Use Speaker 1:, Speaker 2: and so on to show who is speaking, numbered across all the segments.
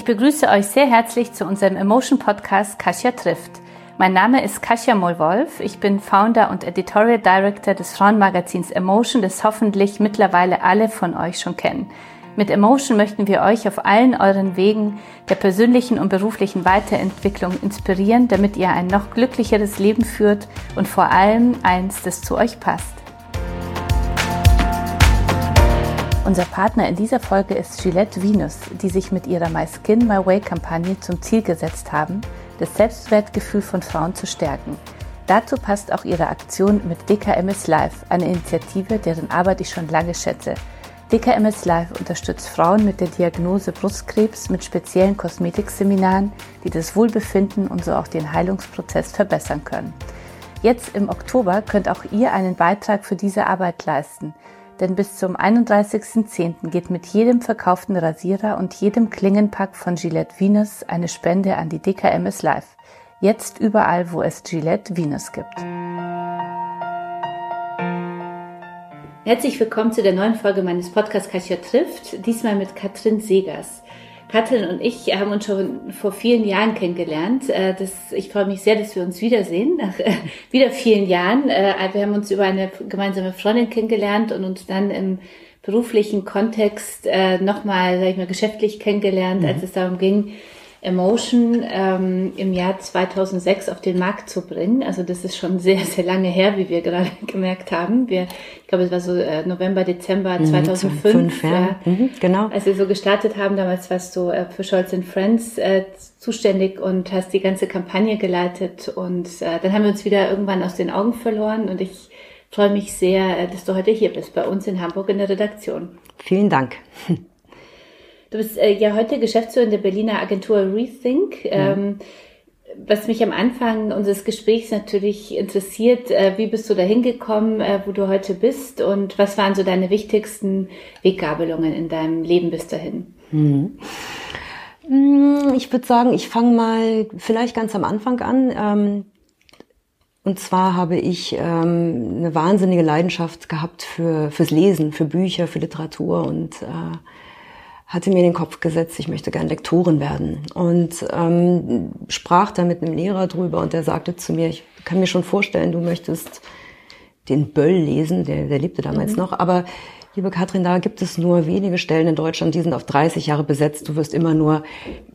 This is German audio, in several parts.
Speaker 1: Ich begrüße euch sehr herzlich zu unserem Emotion Podcast Kasia trifft. Mein Name ist Kasia Mollwolf. Ich bin Founder und Editorial Director des Frauenmagazins Emotion, das hoffentlich mittlerweile alle von euch schon kennen. Mit Emotion möchten wir euch auf allen euren Wegen der persönlichen und beruflichen Weiterentwicklung inspirieren, damit ihr ein noch glücklicheres Leben führt und vor allem eins, das zu euch passt. Unser Partner in dieser Folge ist Gillette Venus, die sich mit ihrer My Skin My Way Kampagne zum Ziel gesetzt haben, das Selbstwertgefühl von Frauen zu stärken. Dazu passt auch ihre Aktion mit DKMS Live, eine Initiative, deren Arbeit ich schon lange schätze. DKMS Live unterstützt Frauen mit der Diagnose Brustkrebs mit speziellen Kosmetikseminaren, die das Wohlbefinden und so auch den Heilungsprozess verbessern können. Jetzt im Oktober könnt auch ihr einen Beitrag für diese Arbeit leisten – denn bis zum 31.10. geht mit jedem verkauften Rasierer und jedem Klingenpack von Gillette Venus eine Spende an die DKMS Live. Jetzt überall, wo es Gillette Venus gibt. Herzlich willkommen zu der neuen Folge meines Podcasts Katja trifft, diesmal mit Katrin Segers. Katrin und ich haben uns schon vor vielen Jahren kennengelernt. Äh, das, ich freue mich sehr, dass wir uns wiedersehen, nach äh, wieder vielen Jahren. Äh, wir haben uns über eine gemeinsame Freundin kennengelernt und uns dann im beruflichen Kontext nochmal, sag ich mal, geschäftlich kennengelernt, mhm. als es darum ging, Emotion ähm, im Jahr 2006 auf den Markt zu bringen. Also das ist schon sehr, sehr lange her, wie wir gerade gemerkt haben. Wir, ich glaube, es war so äh, November, Dezember 2005. Mhm, fünf, ja. Äh, mhm, genau. Als wir so gestartet haben, damals warst du äh, für Scholz Friends äh, zuständig und hast die ganze Kampagne geleitet. Und äh, dann haben wir uns wieder irgendwann aus den Augen verloren und ich freue mich sehr, äh, dass du heute hier bist, bei uns in Hamburg in der Redaktion.
Speaker 2: Vielen Dank.
Speaker 1: Du bist äh, ja heute Geschäftsführer der Berliner Agentur Rethink. Ja. Ähm, was mich am Anfang unseres Gesprächs natürlich interessiert, äh, wie bist du da hingekommen, äh, wo du heute bist und was waren so deine wichtigsten Weggabelungen in deinem Leben bis dahin?
Speaker 2: Mhm. Ich würde sagen, ich fange mal vielleicht ganz am Anfang an. Ähm, und zwar habe ich ähm, eine wahnsinnige Leidenschaft gehabt für fürs Lesen, für Bücher, für Literatur und äh, hatte mir in den Kopf gesetzt, ich möchte gern Lektorin werden und ähm, sprach da mit einem Lehrer drüber und der sagte zu mir, ich kann mir schon vorstellen, du möchtest den Böll lesen, der, der lebte damals mhm. noch, aber liebe Katrin, da gibt es nur wenige Stellen in Deutschland, die sind auf 30 Jahre besetzt, du wirst immer nur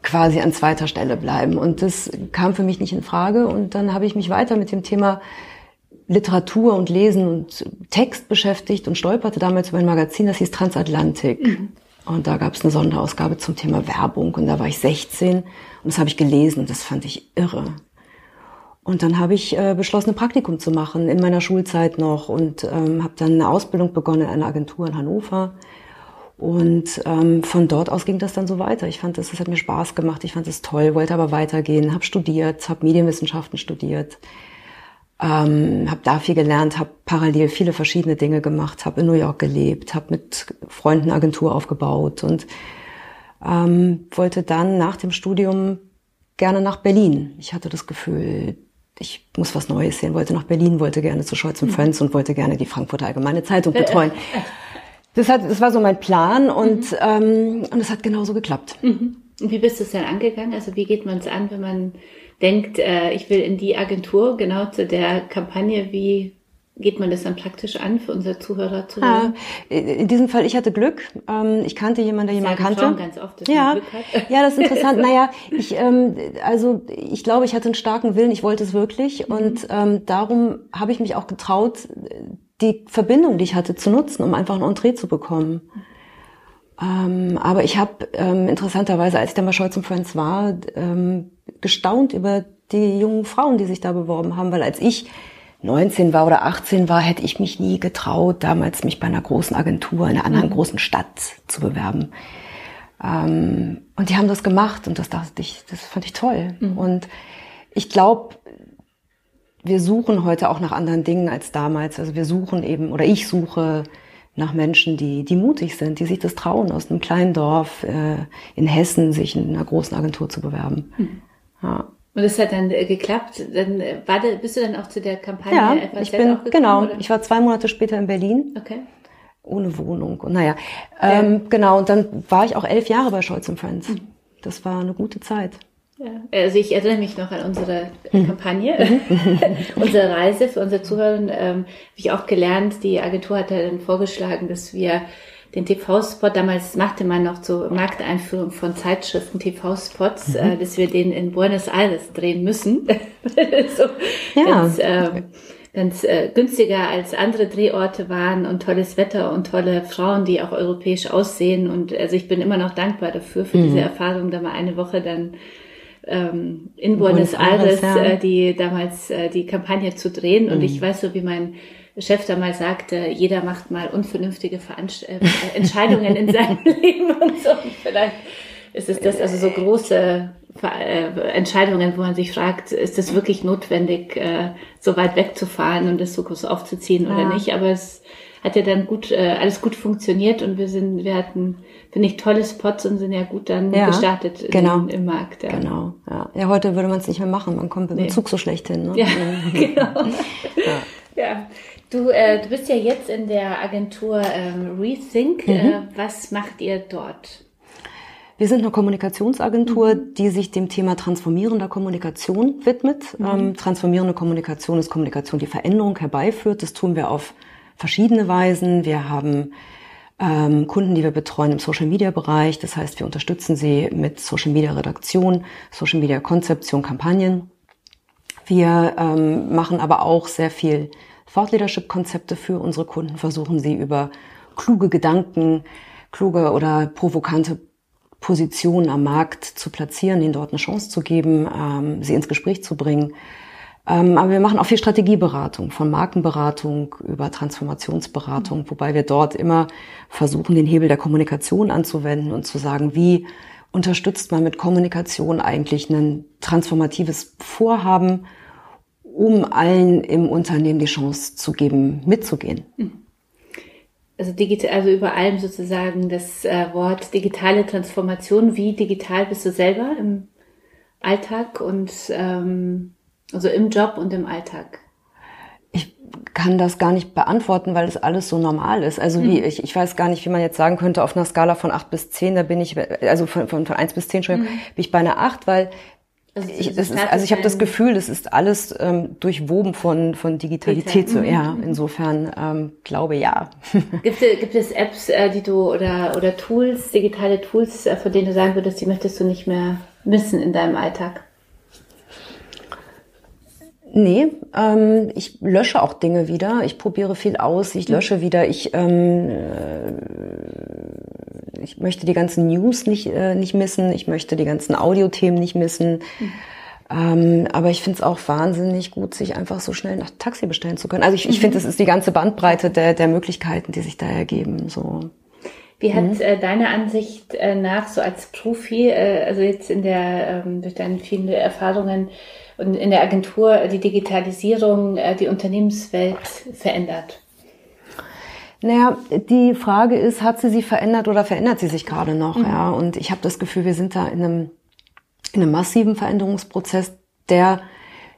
Speaker 2: quasi an zweiter Stelle bleiben und das kam für mich nicht in Frage und dann habe ich mich weiter mit dem Thema Literatur und Lesen und Text beschäftigt und stolperte damals über ein Magazin, das hieß Transatlantik. Mhm. Und da gab es eine Sonderausgabe zum Thema Werbung und da war ich 16 und das habe ich gelesen und das fand ich irre. Und dann habe ich äh, beschlossen, ein Praktikum zu machen in meiner Schulzeit noch und ähm, habe dann eine Ausbildung begonnen in einer Agentur in Hannover. Und ähm, von dort aus ging das dann so weiter. Ich fand das, das hat mir Spaß gemacht, ich fand es toll, wollte aber weitergehen, habe studiert, habe Medienwissenschaften studiert, ähm, habe da viel gelernt, habe parallel viele verschiedene Dinge gemacht, habe in New York gelebt, habe mit Freunden Agentur aufgebaut und ähm, wollte dann nach dem Studium gerne nach Berlin. Ich hatte das Gefühl, ich muss was Neues sehen, wollte nach Berlin, wollte gerne zu Scholz und mhm. Friends und wollte gerne die Frankfurter Allgemeine Zeitung betreuen. Das, hat, das war so mein Plan und, mhm. ähm, und es hat genauso geklappt.
Speaker 1: Mhm. Und wie bist du es dann angegangen? Also wie geht man es an, wenn man denkt, äh, ich will in die Agentur, genau zu der Kampagne, wie geht man das dann praktisch an für unsere Zuhörer zu
Speaker 2: ja, In diesem Fall, ich hatte Glück. Ähm, ich kannte jemanden, der jemanden kannte.
Speaker 1: Frauen ganz oft, dass
Speaker 2: ja, Glück hat. ja, das ist interessant. naja, ich, ähm, also ich glaube, ich hatte einen starken Willen. Ich wollte es wirklich mhm. und ähm, darum habe ich mich auch getraut, die Verbindung, die ich hatte, zu nutzen, um einfach ein Entree zu bekommen. Ähm, aber ich habe ähm, interessanterweise, als ich dann bei Scholz Friends war, ähm, gestaunt über die jungen Frauen, die sich da beworben haben, weil als ich 19 war oder 18 war, hätte ich mich nie getraut, damals mich bei einer großen Agentur in einer anderen mhm. großen Stadt zu bewerben. Ähm, und die haben das gemacht und das dachte ich, das fand ich toll. Mhm. Und ich glaube, wir suchen heute auch nach anderen Dingen als damals. Also wir suchen eben, oder ich suche nach Menschen, die, die mutig sind, die sich das trauen, aus einem kleinen Dorf äh, in Hessen sich in einer großen Agentur zu bewerben. Mhm.
Speaker 1: Ja. Und es hat dann äh, geklappt. Dann äh, war da, bist du dann auch zu der Kampagne
Speaker 2: ja, FAZ ich bin, gekommen, genau. Oder? Ich war zwei Monate später in Berlin.
Speaker 1: Okay.
Speaker 2: Ohne Wohnung. Und naja, ähm, genau. Und dann war ich auch elf Jahre bei Scholz Friends. Mhm. das war eine gute Zeit.
Speaker 1: Ja, also ich erinnere mich noch an unsere Kampagne, unsere Reise für unsere Zuhörer. Ähm, Habe ich auch gelernt, die Agentur hat dann vorgeschlagen, dass wir den TV-Spot, damals machte man noch so Markteinführung von Zeitschriften, TV-Spots, mhm. äh, dass wir den in Buenos Aires drehen müssen. so, ja. Ganz, äh, ganz äh, günstiger als andere Drehorte waren und tolles Wetter und tolle Frauen, die auch europäisch aussehen. Und also ich bin immer noch dankbar dafür, für mhm. diese Erfahrung, da mal eine Woche dann ähm, in Buenos, Buenos Aires, Aires ja. äh, die damals äh, die Kampagne zu drehen. Und mhm. ich weiß so, wie mein Chef damals sagte, jeder macht mal unvernünftige Veranst äh, Entscheidungen in seinem Leben und so. Und vielleicht ist es das, also so große äh, Entscheidungen, wo man sich fragt, ist es wirklich notwendig, äh, so weit wegzufahren und das so groß aufzuziehen oder ja. nicht? Aber es hat ja dann gut, äh, alles gut funktioniert und wir sind, wir hatten, finde ich, tolle Spots und sind ja gut dann ja, gestartet
Speaker 2: genau.
Speaker 1: im, im Markt.
Speaker 2: Ja. Genau. Ja. ja, heute würde man es nicht mehr machen. Man kommt mit dem Zug so schlecht hin. Ne?
Speaker 1: Ja, genau. ja. ja. Du, äh, du bist ja jetzt in der Agentur ähm, Rethink. Mhm. Äh, was macht ihr dort?
Speaker 2: Wir sind eine Kommunikationsagentur, mhm. die sich dem Thema transformierender Kommunikation widmet. Mhm. Ähm, transformierende Kommunikation ist Kommunikation, die Veränderung herbeiführt. Das tun wir auf verschiedene Weisen. Wir haben ähm, Kunden, die wir betreuen im Social Media Bereich. Das heißt, wir unterstützen sie mit Social Media Redaktion, Social Media Konzeption, Kampagnen. Wir ähm, machen aber auch sehr viel Thought Leadership Konzepte für unsere Kunden, versuchen sie über kluge Gedanken, kluge oder provokante Positionen am Markt zu platzieren, ihnen dort eine Chance zu geben, ähm, sie ins Gespräch zu bringen. Ähm, aber wir machen auch viel Strategieberatung, von Markenberatung über Transformationsberatung, wobei wir dort immer versuchen, den Hebel der Kommunikation anzuwenden und zu sagen, wie unterstützt man mit Kommunikation eigentlich ein transformatives Vorhaben, um allen im Unternehmen die Chance zu geben, mitzugehen. Mhm.
Speaker 1: Also digital, also über allem sozusagen das äh, Wort digitale Transformation. Wie digital bist du selber im Alltag und ähm, also im Job und im Alltag?
Speaker 2: Ich kann das gar nicht beantworten, weil es alles so normal ist. Also wie, mhm. ich, ich weiß gar nicht, wie man jetzt sagen könnte, auf einer Skala von acht bis zehn, da bin ich, also von, von, von eins bis zehn, Entschuldigung, mhm. bin ich bei einer acht, weil also, ich, ist, also ich habe das Gefühl, das ist alles ähm, durchwoben von, von Digitalität. So, ja, mhm. insofern ähm, glaube ja.
Speaker 1: Gibt, gibt es Apps, äh, die du oder, oder Tools, digitale Tools, äh, von denen du sagen würdest, die möchtest du nicht mehr missen in deinem Alltag?
Speaker 2: Nee, ähm, ich lösche auch Dinge wieder. Ich probiere viel aus, ich lösche wieder. Ich, ähm, äh, ich möchte die ganzen News nicht, äh, nicht missen. Ich möchte die ganzen Audiothemen nicht missen. Mhm. Ähm, aber ich finde es auch wahnsinnig gut, sich einfach so schnell nach Taxi bestellen zu können. Also ich, ich finde, mhm. das ist die ganze Bandbreite der, der Möglichkeiten, die sich da ergeben. So.
Speaker 1: Wie hat mhm. äh, deine Ansicht äh, nach, so als Profi, äh, also jetzt in der, ähm, durch deine vielen Erfahrungen, und in der Agentur die Digitalisierung äh, die Unternehmenswelt verändert?
Speaker 2: Naja, die Frage ist, hat sie sich verändert oder verändert sie sich gerade noch? Mhm. Ja, und ich habe das Gefühl, wir sind da in einem, in einem massiven Veränderungsprozess, der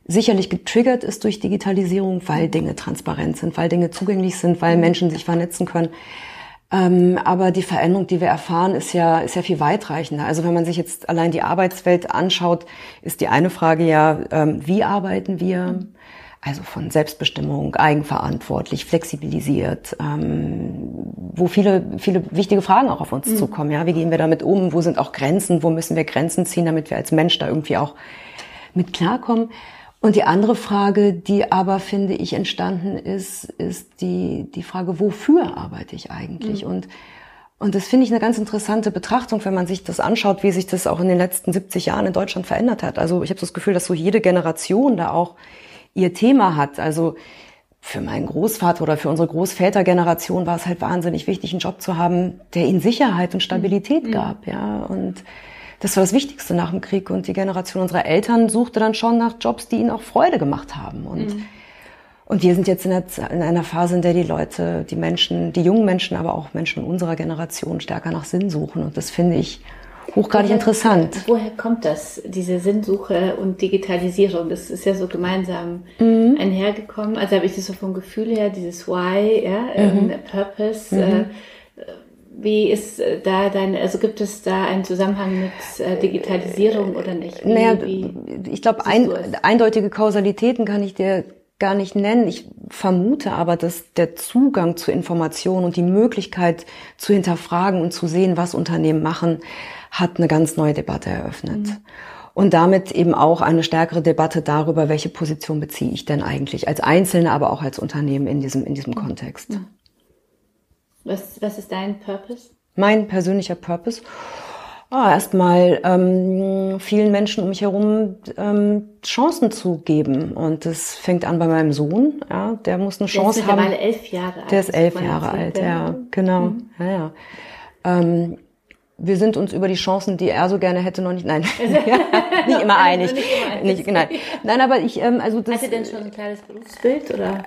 Speaker 2: sicherlich getriggert ist durch Digitalisierung, weil Dinge transparent sind, weil Dinge zugänglich sind, weil mhm. Menschen sich vernetzen können. Ähm, aber die Veränderung, die wir erfahren, ist ja, ist ja viel weitreichender. Also wenn man sich jetzt allein die Arbeitswelt anschaut, ist die eine Frage ja, ähm, wie arbeiten wir? Also von Selbstbestimmung, eigenverantwortlich, flexibilisiert, ähm, wo viele, viele wichtige Fragen auch auf uns mhm. zukommen. Ja, wie gehen wir damit um? Wo sind auch Grenzen? Wo müssen wir Grenzen ziehen, damit wir als Mensch da irgendwie auch mit klarkommen? Und die andere Frage, die aber, finde ich, entstanden ist, ist die, die Frage, wofür arbeite ich eigentlich? Mhm. Und, und das finde ich eine ganz interessante Betrachtung, wenn man sich das anschaut, wie sich das auch in den letzten 70 Jahren in Deutschland verändert hat. Also ich habe das Gefühl, dass so jede Generation da auch ihr Thema hat. Also für meinen Großvater oder für unsere Großvätergeneration war es halt wahnsinnig wichtig, einen Job zu haben, der ihnen Sicherheit und Stabilität mhm. gab, ja. Und das war das Wichtigste nach dem Krieg. Und die Generation unserer Eltern suchte dann schon nach Jobs, die ihnen auch Freude gemacht haben. Und, mhm. und wir sind jetzt in, der, in, einer Phase, in der die Leute, die Menschen, die jungen Menschen, aber auch Menschen unserer Generation stärker nach Sinn suchen. Und das finde ich hochgradig woher, interessant.
Speaker 1: Woher kommt das, diese Sinnsuche und Digitalisierung? Das ist ja so gemeinsam mhm. einhergekommen. Also habe ich das so vom Gefühl her, dieses Why, ja, ähm, mhm. Purpose. Mhm. Äh, Wie ist äh, da dein, also gibt es da einen Zusammenhang mit äh, Digitalisierung oder nicht? Wie,
Speaker 2: naja, wie ich glaube, ein, eindeutige Kausalitäten kann ich dir gar nicht nennen. Ich vermute aber, dass der Zugang zu Informationen und die Möglichkeit zu hinterfragen und zu sehen, was Unternehmen machen, hat eine ganz neue Debatte eröffnet. Mhm. Und damit eben auch eine stärkere Debatte darüber, welche Position beziehe ich denn eigentlich als Einzelne, aber auch als Unternehmen in diesem, in diesem mhm. Kontext. Mhm.
Speaker 1: Was, was ist dein Purpose?
Speaker 2: Mein persönlicher Purpose? oh, erstmal ähm, vielen Menschen um mich herum ähm, Chancen zu geben. Und das fängt an bei meinem Sohn. Ja, der muss eine der Chance
Speaker 1: ist
Speaker 2: haben.
Speaker 1: Der ist elf Jahre alt.
Speaker 2: Der ist elf Jahre alt, ja, genau. Mhm. Ja, ja. Ähm, wir sind uns über die Chancen, die er so gerne hätte, noch nicht, nein, nicht immer einig. nicht, nein. nein, aber ich, ähm, also das.
Speaker 1: Hat er denn schon ein kleines Berufsbild oder?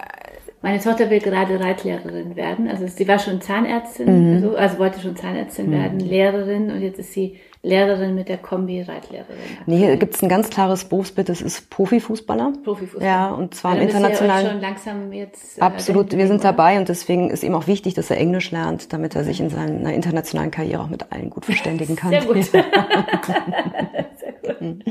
Speaker 1: Meine Tochter will gerade Reitlehrerin werden. Also sie war schon Zahnärztin, mhm. also, also, wollte schon Zahnärztin mhm. werden, Lehrerin und jetzt ist sie Lehrerin mit der Kombi-Reitlehrerin.
Speaker 2: Nee, hier gibt es ein ganz klares Berufsbild, das ist Profifußballer. Profifußballer. Ja, und zwar im internationalen.
Speaker 1: Ja schon langsam jetzt,
Speaker 2: äh, Absolut, wir sind dabei und deswegen ist ihm auch wichtig, dass er Englisch lernt, damit er sich in seiner internationalen Karriere auch mit allen gut verständigen kann.
Speaker 1: Sehr gut. Sehr
Speaker 2: gut.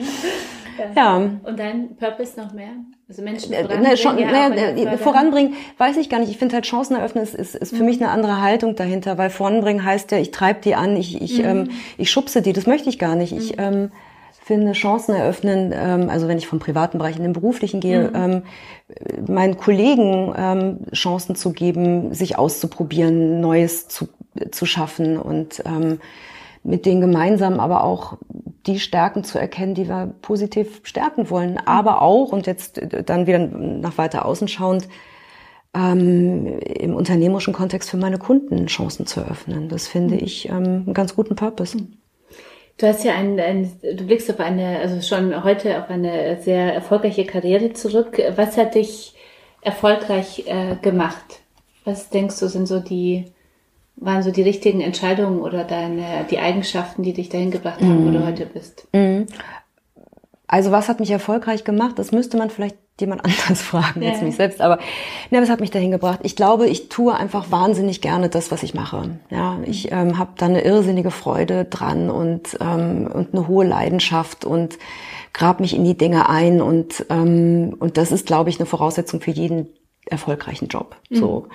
Speaker 2: Ja.
Speaker 1: Und dein Purpose noch mehr? Also Menschen äh, voranbringen?
Speaker 2: Ne, schon, ne, voranbringen, weiß ich gar nicht. Ich finde halt Chancen eröffnen ist, ist, ist für mhm. mich eine andere Haltung dahinter, weil voranbringen heißt ja, ich treibe die an, ich, ich, mhm. ähm, ich schubse die. Das möchte ich gar nicht. Ich mhm. ähm, finde Chancen eröffnen, ähm, also wenn ich vom privaten Bereich in den beruflichen gehe, mhm. ähm, meinen Kollegen ähm, Chancen zu geben, sich auszuprobieren, Neues zu, zu schaffen und ähm, mit denen gemeinsam aber auch die Stärken zu erkennen, die wir positiv stärken wollen. Aber auch, und jetzt dann wieder nach weiter außen schauend, ähm, im unternehmerischen Kontext für meine Kunden Chancen zu eröffnen. Das finde mhm. ich ähm, einen ganz guten Purpose.
Speaker 1: Du hast ja ein, ein, du blickst auf eine, also schon heute auf eine sehr erfolgreiche Karriere zurück. Was hat dich erfolgreich äh, gemacht? Was denkst du, sind so die waren so die richtigen Entscheidungen oder deine, die Eigenschaften, die dich dahin gebracht haben, wo du mhm. heute bist? Mm.
Speaker 2: Also was hat mich erfolgreich gemacht? Das müsste man vielleicht jemand anderes fragen ja. als mich selbst. Aber ne, was hat mich dahin gebracht? Ich glaube, ich tue einfach wahnsinnig gerne das, was ich mache. Ja, ich ähm, habe da eine irrsinnige Freude dran und ähm, und eine hohe Leidenschaft und grab mich in die Dinge ein und ähm, und das ist, glaube ich, eine Voraussetzung für jeden erfolgreichen Job. Mhm. So.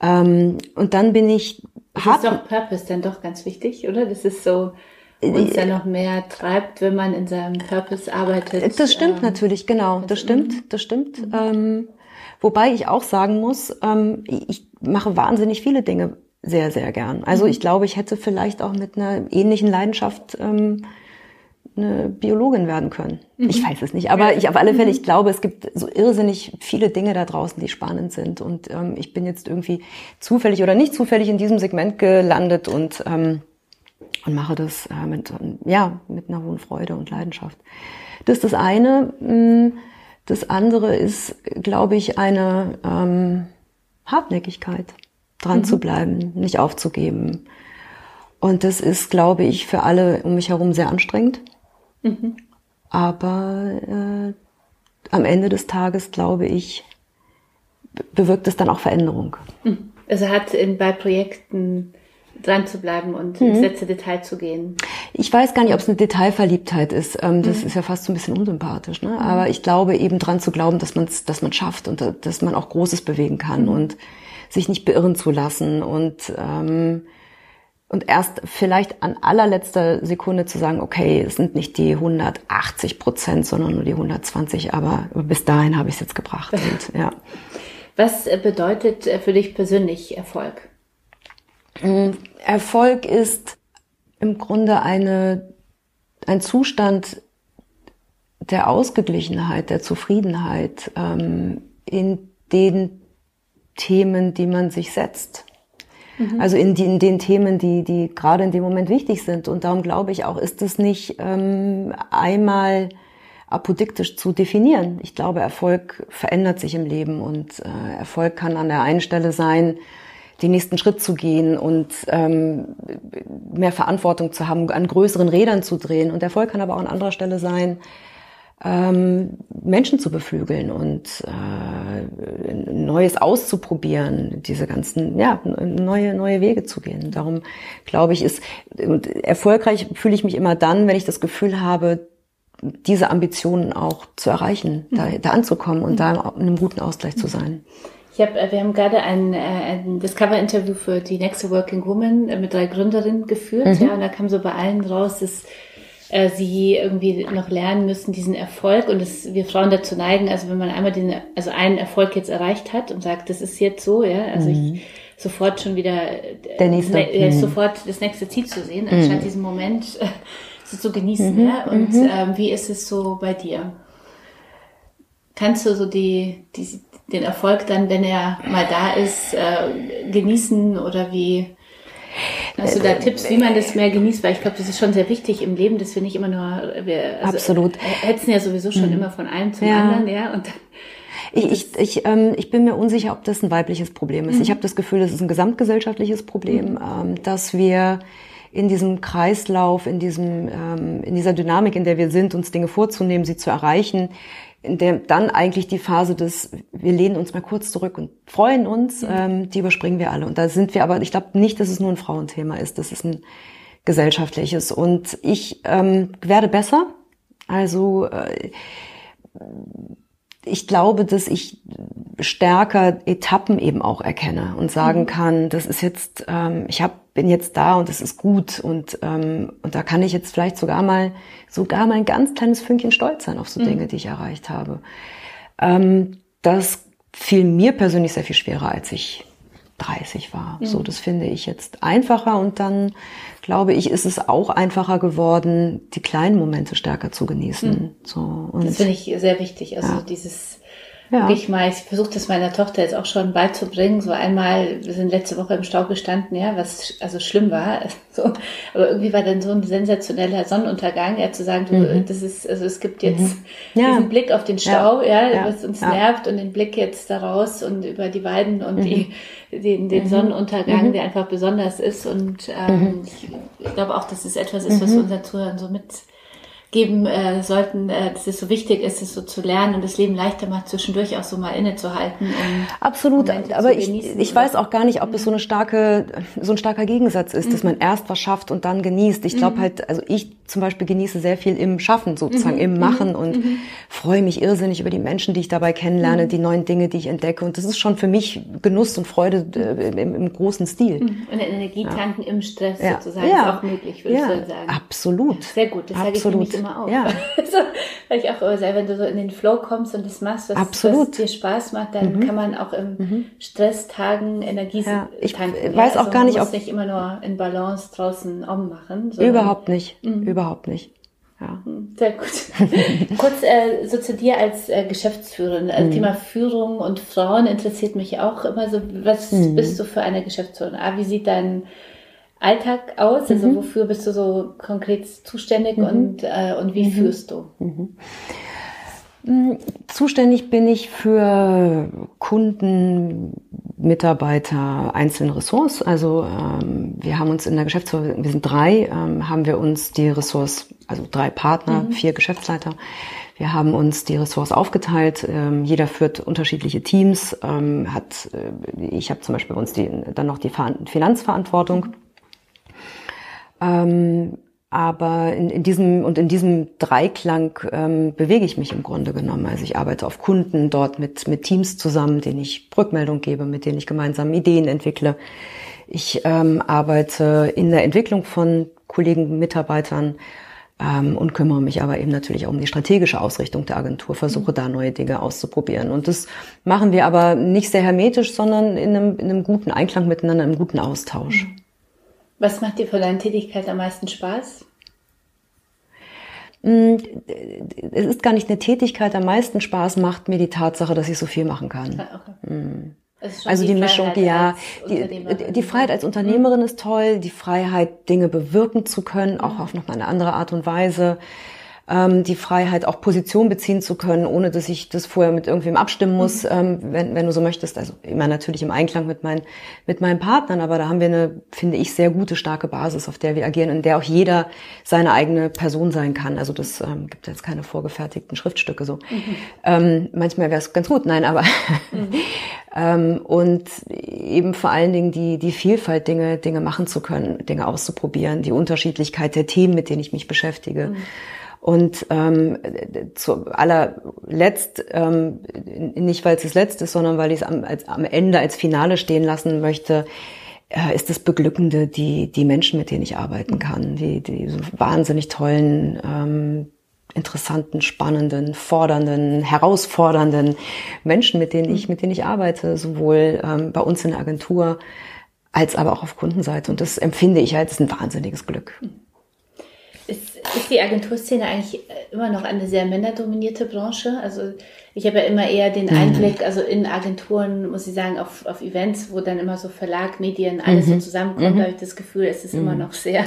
Speaker 2: Ähm, und dann bin ich
Speaker 1: hart. ist doch Purpose dann doch ganz wichtig, oder? Das ist so uns ja noch mehr treibt, wenn man in seinem Purpose arbeitet.
Speaker 2: Das stimmt ähm, natürlich, genau. Das stimmt, das stimmt. Mhm. Ähm, wobei ich auch sagen muss, ähm, ich mache wahnsinnig viele Dinge sehr, sehr gern. Also mhm. ich glaube, ich hätte vielleicht auch mit einer ähnlichen Leidenschaft ähm, eine Biologin werden können. Mhm. Ich weiß es nicht, aber ich auf alle Fälle, mhm. ich glaube, es gibt so irrsinnig viele Dinge da draußen, die spannend sind. Und ähm, ich bin jetzt irgendwie zufällig oder nicht zufällig in diesem Segment gelandet und ähm, und mache das äh, mit ja mit einer hohen Freude und Leidenschaft. Das ist das eine. Mm, das andere ist, glaube ich, eine ähm, Hartnäckigkeit, dran mhm. zu bleiben, nicht aufzugeben. Und das ist, glaube ich, für alle um mich herum sehr anstrengend. Mhm. Aber äh, am Ende des Tages, glaube ich, bewirkt es dann auch Veränderung.
Speaker 1: Mhm. Also hat in, bei Projekten dran zu bleiben und mhm. ins letzte Detail zu gehen.
Speaker 2: Ich weiß gar nicht, ob es eine Detailverliebtheit ist. Ähm, das mhm. ist ja fast so ein bisschen unsympathisch. Ne? Aber ich glaube eben dran zu glauben, dass man es dass man schafft und dass man auch Großes bewegen kann mhm. und sich nicht beirren zu lassen und ähm, und erst vielleicht an allerletzter Sekunde zu sagen, okay, es sind nicht die 180 Prozent, sondern nur die 120, aber bis dahin habe ich es jetzt gebracht. Und, ja.
Speaker 1: Was bedeutet für dich persönlich Erfolg?
Speaker 2: Mm, Erfolg ist im Grunde eine, ein Zustand der Ausgeglichenheit, der Zufriedenheit ähm, in den Themen, die man sich setzt. Mhm. Also in, die, in den Themen, die, die gerade in dem Moment wichtig sind. Und darum glaube ich auch, ist es nicht ähm, einmal apodiktisch zu definieren. Ich glaube, Erfolg verändert sich im Leben und äh, Erfolg kann an der einen Stelle sein, den nächsten Schritt zu gehen und ähm, mehr Verantwortung zu haben, an größeren Rädern zu drehen. Und Erfolg kann aber auch an anderer Stelle sein, ähm, Menschen zu beflügeln und äh, Neues auszuprobieren, diese ganzen, ja, neue, neue Wege zu gehen. Darum glaube ich, ist erfolgreich fühle ich mich immer dann, wenn ich das Gefühl habe, diese Ambitionen auch zu erreichen, da, mhm. da anzukommen und da in einem guten Ausgleich zu sein.
Speaker 1: Ich hab, wir haben gerade ein, äh, ein Discover-Interview für die Next Working Woman mit drei Gründerinnen geführt, mhm. ja, und da kam so bei allen raus, dass äh, sie irgendwie noch lernen müssen, diesen Erfolg und dass wir Frauen dazu neigen, also wenn man einmal den, also einen Erfolg jetzt erreicht hat und sagt, das ist jetzt so, ja, also mhm. ich sofort schon wieder
Speaker 2: der nächste,
Speaker 1: äh, mhm. sofort das nächste Ziel zu sehen, anstatt mhm. diesen Moment äh, so zu genießen, mhm. ja. Und mhm. ähm, wie ist es so bei dir? Kannst du so die, die den Erfolg dann, wenn er mal da ist, äh, genießen oder wie? Hast du da Tipps, wie man das mehr genießt? Weil ich glaube, das ist schon sehr wichtig im Leben, dass wir nicht immer nur, wir
Speaker 2: also Absolut.
Speaker 1: hetzen ja sowieso schon mhm. immer von einem zum ja. anderen, ja. Und
Speaker 2: ich, ich, ich, ähm, ich bin mir unsicher, ob das ein weibliches Problem ist. Mhm. Ich habe das Gefühl, das ist ein gesamtgesellschaftliches Problem, mhm. ähm, dass wir in diesem Kreislauf, in diesem, ähm, in dieser Dynamik, in der wir sind, uns Dinge vorzunehmen, sie zu erreichen, in der dann eigentlich die Phase des, wir lehnen uns mal kurz zurück und freuen uns, mhm. ähm, die überspringen wir alle. Und da sind wir aber, ich glaube nicht, dass es nur ein Frauenthema ist, das ist ein gesellschaftliches. Und ich ähm, werde besser. Also äh, ich glaube, dass ich stärker Etappen eben auch erkenne und sagen mhm. kann, das ist jetzt, ähm, ich hab, bin jetzt da und das ist gut und ähm, und da kann ich jetzt vielleicht sogar mal sogar mal ein ganz kleines Fünkchen stolz sein auf so mhm. Dinge, die ich erreicht habe. Ähm, das fiel mir persönlich sehr viel schwerer, als ich 30 war. Mhm. So, das finde ich jetzt einfacher und dann glaube ich, ist es auch einfacher geworden, die kleinen Momente stärker zu genießen. Mhm. So,
Speaker 1: und das finde ich sehr wichtig. Also ja. dieses ja. wirklich mal, ich versuche das meiner Tochter jetzt auch schon beizubringen. So einmal, wir sind letzte Woche im Stau gestanden, ja, was also schlimm war. So, aber irgendwie war dann so ein sensationeller Sonnenuntergang, ja, zu sagen, du, mhm. das ist, also es gibt jetzt mhm. ja. diesen Blick auf den Stau, ja, ja was uns nervt und den Blick jetzt daraus und über die Weiden und mhm. die, den, den mhm. Sonnenuntergang, mhm. der einfach besonders ist. Und ähm, ich, ich glaube auch, dass es etwas ist, was unseren Zuhörern so mit geben äh, sollten, äh, dass es so wichtig ist, es so zu lernen und das Leben leichter macht, zwischendurch auch so mal innezuhalten. Um
Speaker 2: Absolut, aber ich, ich weiß auch gar nicht, ob es so eine starke, so ein starker Gegensatz ist, mhm. dass man erst was schafft und dann genießt. Ich glaube mhm. halt, also ich zum Beispiel genieße sehr viel im Schaffen sozusagen, mhm. im Machen mhm. und mhm. freue mich irrsinnig über die Menschen, die ich dabei kennenlerne, mhm. die neuen Dinge, die ich entdecke und das ist schon für mich Genuss und Freude äh, im, im, großen Stil.
Speaker 1: Und Energietanken ja. im Stress sozusagen ja. ist auch möglich, würde ja. ich so sagen.
Speaker 2: Absolut.
Speaker 1: Sehr gut, das Absolut. sage ich immer auch.
Speaker 2: Ja.
Speaker 1: also, weil ich auch immer sage, wenn du so in den Flow kommst und das machst, was, was dir Spaß macht, dann mhm. kann man auch im mhm. Stresstagen Energie ja.
Speaker 2: Ich tanken. weiß ja? also auch gar nicht,
Speaker 1: ob... nicht immer nur in Balance draußen ummachen.
Speaker 2: Überhaupt nicht. Mhm. Überhaupt nicht.
Speaker 1: Ja. Mhm. Sehr gut. Kurz äh, so zu dir als äh, Geschäftsführerin. Also mhm. Thema Führung und Frauen interessiert mich auch immer so. Was mhm. bist du für eine Geschäftsführerin? Ah, wie sieht dein Alltag aus? Also mhm. wofür bist du so konkret zuständig mhm. und, äh, und wie mhm. führst du?
Speaker 2: Mhm. Mm, zuständig bin ich für Kunden, Mitarbeiter, einzelne Ressorts. Also ähm, wir haben uns in der Geschäftsführung, wir sind drei, ähm, haben wir uns die Ressorts, also drei Partner, mhm. vier Geschäftsleiter. Wir haben uns die Ressorts aufgeteilt. Ähm, jeder führt unterschiedliche Teams. Ähm, hat, äh, ich habe zum Beispiel bei uns die, dann noch die Finanzverantwortung. Ähm, aber in, in diesem und in diesem Dreiklang ähm, bewege ich mich im Grunde genommen. Also ich arbeite auf Kunden dort mit mit Teams zusammen, denen ich Rückmeldung gebe, mit denen ich gemeinsam Ideen entwickle. Ich ähm, arbeite in der Entwicklung von Kollegen, Mitarbeitern ähm, und kümmere mich aber eben natürlich auch um die strategische Ausrichtung der Agentur, versuche da neue Dinge auszuprobieren. Und das machen wir aber nicht sehr hermetisch, sondern in einem, in einem guten Einklang miteinander, im guten Austausch. Mhm.
Speaker 1: Was macht dir von deiner Tätigkeit am meisten Spaß?
Speaker 2: Mm, es ist gar nicht eine Tätigkeit. Am meisten Spaß macht mir die Tatsache, dass ich so viel machen kann. Ah, okay. Mm. Also die, die Mischung, ja, die, die Freiheit als Unternehmerin mhm. ist toll, die Freiheit, Dinge bewirken zu können, auch mhm. auf noch mal eine andere Art und Weise. Ähm, die Freiheit, auch Position beziehen zu können, ohne dass ich das vorher mit irgendwem abstimmen muss, mhm. ähm, wenn, wenn du so möchtest. Also immer natürlich im Einklang mit, mein, mit meinen Partnern, aber da haben wir eine, finde ich, sehr gute, starke Basis, auf der wir agieren, in der auch jeder seine eigene Person sein kann. Also das ähm, gibt jetzt keine vorgefertigten Schriftstücke so. Mhm. Ähm, manchmal wäre es ganz gut, nein, aber mhm. ähm, und eben vor allen Dingen die, die Vielfalt, Dinge, Dinge machen zu können, Dinge auszuprobieren, die Unterschiedlichkeit der Themen, mit denen ich mich beschäftige. Mhm. Und ähm, zu allerletzt, ähm, nicht weil es das Letzte ist, sondern weil ich es am, als, am Ende als Finale stehen lassen möchte, äh, ist das Beglückende die, die Menschen, mit denen ich arbeiten kann, die, die so wahnsinnig tollen, ähm, interessanten, spannenden, fordernden, herausfordernden Menschen, mit denen ich, mit denen ich arbeite, sowohl ähm, bei uns in der Agentur als aber auch auf Kundenseite. Und das empfinde ich als ein wahnsinniges Glück.
Speaker 1: Ist, ist die Agenturszene eigentlich immer noch eine sehr männerdominierte Branche? Also ich habe ja immer eher den mhm. Einblick, also in Agenturen, muss ich sagen, auf, auf Events, wo dann immer so Verlag, Medien, alles mhm. so zusammenkommt, mhm. habe ich das Gefühl, es ist mhm. immer noch sehr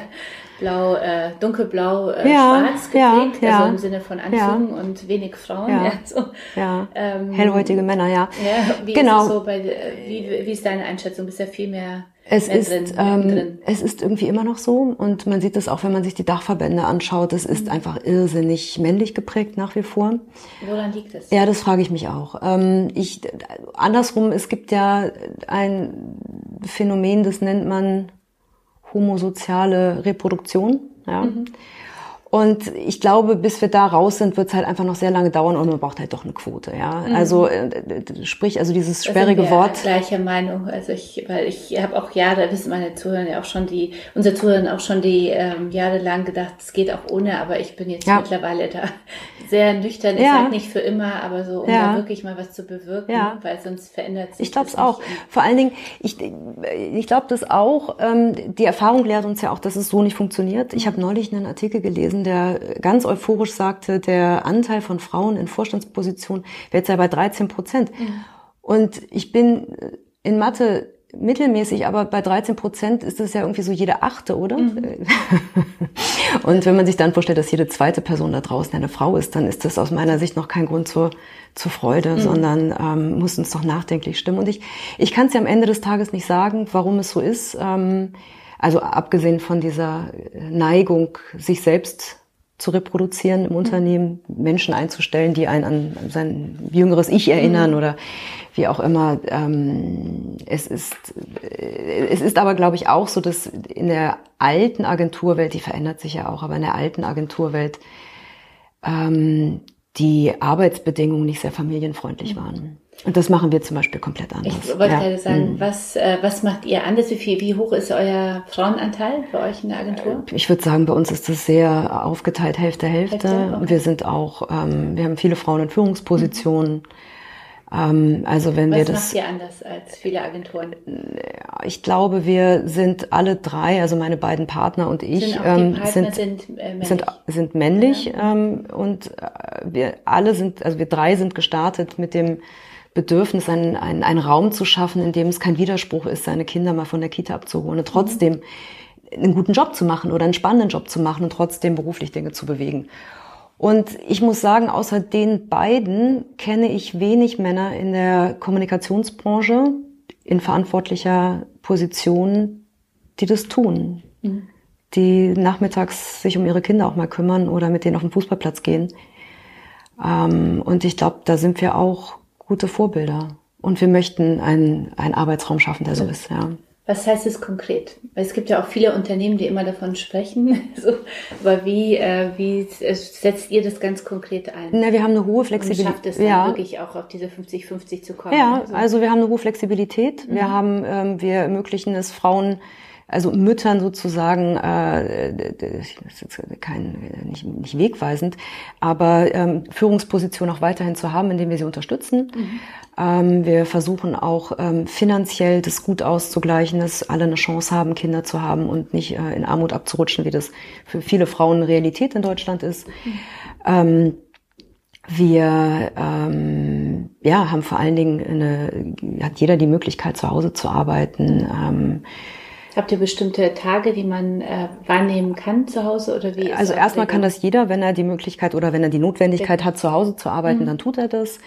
Speaker 1: blau, äh, dunkelblau, äh, ja, schwarz geprägt, ja, also ja. im Sinne von Anzügen ja. und wenig Frauen.
Speaker 2: Ja, so. ja. Ähm, hellhäutige Männer, ja.
Speaker 1: ja wie genau. Ist so bei, äh, wie, wie ist deine Einschätzung? Bist ja viel mehr
Speaker 2: es ist, ähm, es ist irgendwie immer noch so und man sieht das auch, wenn man sich die Dachverbände anschaut. Es ist mhm. einfach irrsinnig männlich geprägt nach wie vor.
Speaker 1: Woran liegt es?
Speaker 2: Ja, das frage ich mich auch. Ähm, ich, andersrum, es gibt ja ein Phänomen, das nennt man homosoziale Reproduktion. Ja. Mhm. Und ich glaube, bis wir da raus sind, wird es halt einfach noch sehr lange dauern und man braucht halt doch eine Quote, ja. Mhm. Also äh, sprich, also dieses sperrige Wort.
Speaker 1: Gleicher Meinung. Also ich, weil ich habe auch Jahre, wissen meine Zuhörer ja auch schon die, unsere Zuhörer auch schon die ähm, jahrelang gedacht, es geht auch ohne, aber ich bin jetzt ja. mittlerweile da sehr nüchtern. Ich ja. sage nicht für immer, aber so, um ja. da wirklich mal was zu bewirken, ja. weil sonst verändert sich
Speaker 2: Ich glaube es auch. Vor allen Dingen, ich, ich glaube das auch, ähm, die Erfahrung lehrt uns ja auch, dass es so nicht funktioniert. Ich habe neulich einen Artikel gelesen, der ganz euphorisch sagte, der Anteil von Frauen in Vorstandspositionen wäre jetzt ja bei 13 Prozent. Mhm. Und ich bin in Mathe mittelmäßig, aber bei 13 Prozent ist das ja irgendwie so jede achte, oder? Mhm. und wenn man sich dann vorstellt, dass jede zweite Person da draußen eine Frau ist, dann ist das aus meiner Sicht noch kein Grund zur, zur Freude, mhm. sondern ähm, muss uns doch nachdenklich stimmen. Und ich, ich kann es ja am Ende des Tages nicht sagen, warum es so ist. Ähm, also abgesehen von dieser Neigung, sich selbst zu reproduzieren im mhm. Unternehmen, Menschen einzustellen, die einen an sein jüngeres Ich erinnern mhm. oder wie auch immer. Ähm, es ist, es ist aber, glaube ich, auch so, dass in der alten Agenturwelt, die verändert sich ja auch, aber in der alten Agenturwelt ähm, die Arbeitsbedingungen nicht sehr familienfreundlich mhm. waren. Und das machen wir zum Beispiel komplett anders.
Speaker 1: Ich wollte ja. gerade sagen, mhm. was, äh, was macht ihr anders? Wie, viel, wie hoch ist euer Frauenanteil bei euch in der Agentur?
Speaker 2: Ich würde sagen, bei uns ist das sehr aufgeteilt, Hälfte, Hälfte. Hälfte? Okay. Wir sind auch, ähm, wir haben viele Frauen in Führungspositionen. Mhm. Ähm, also wenn
Speaker 1: was
Speaker 2: wir das.
Speaker 1: Was macht ihr anders als viele Agenturen?
Speaker 2: Ich glaube, wir sind alle drei, also meine beiden Partner und ich,
Speaker 1: sind, ähm, sind, sind,
Speaker 2: äh, männlich. sind, sind männlich ja. ähm, und äh, wir alle sind, also wir drei sind gestartet mit dem Bedürfnis, einen, einen, einen Raum zu schaffen, in dem es kein Widerspruch ist, seine Kinder mal von der Kita abzuholen und trotzdem einen guten Job zu machen oder einen spannenden Job zu machen und trotzdem beruflich Dinge zu bewegen. Und ich muss sagen, außer den beiden kenne ich wenig Männer in der Kommunikationsbranche in verantwortlicher Position, die das tun. Mhm. Die nachmittags sich um ihre Kinder auch mal kümmern oder mit denen auf den Fußballplatz gehen. Ähm, und ich glaube, da sind wir auch gute Vorbilder. Und wir möchten einen, einen Arbeitsraum schaffen, der so ist, ja.
Speaker 1: Was heißt es konkret? Weil es gibt ja auch viele Unternehmen, die immer davon sprechen. so, aber wie, äh, wie setzt ihr das ganz konkret ein?
Speaker 2: Na, wir haben eine hohe Flexibilität.
Speaker 1: Und schafft es dann ja. wirklich auch auf diese 50-50 zu kommen?
Speaker 2: Ja, also. also wir haben eine hohe Flexibilität. Mhm. Wir haben, ähm, wir ermöglichen es Frauen, also Müttern sozusagen, äh, das ist jetzt kein, nicht, nicht wegweisend, aber ähm, Führungsposition auch weiterhin zu haben, indem wir sie unterstützen. Mhm. Ähm, wir versuchen auch ähm, finanziell das gut auszugleichen, dass alle eine Chance haben, Kinder zu haben und nicht äh, in Armut abzurutschen, wie das für viele Frauen Realität in Deutschland ist. Mhm. Ähm, wir ähm, ja, haben vor allen Dingen eine, hat jeder die Möglichkeit, zu Hause zu arbeiten. Ähm,
Speaker 1: Habt ihr bestimmte Tage, die man äh, wahrnehmen kann zu Hause oder wie?
Speaker 2: also erstmal kann das jeder, wenn er die Möglichkeit oder wenn er die Notwendigkeit hat, zu Hause zu arbeiten, mhm. dann tut er das.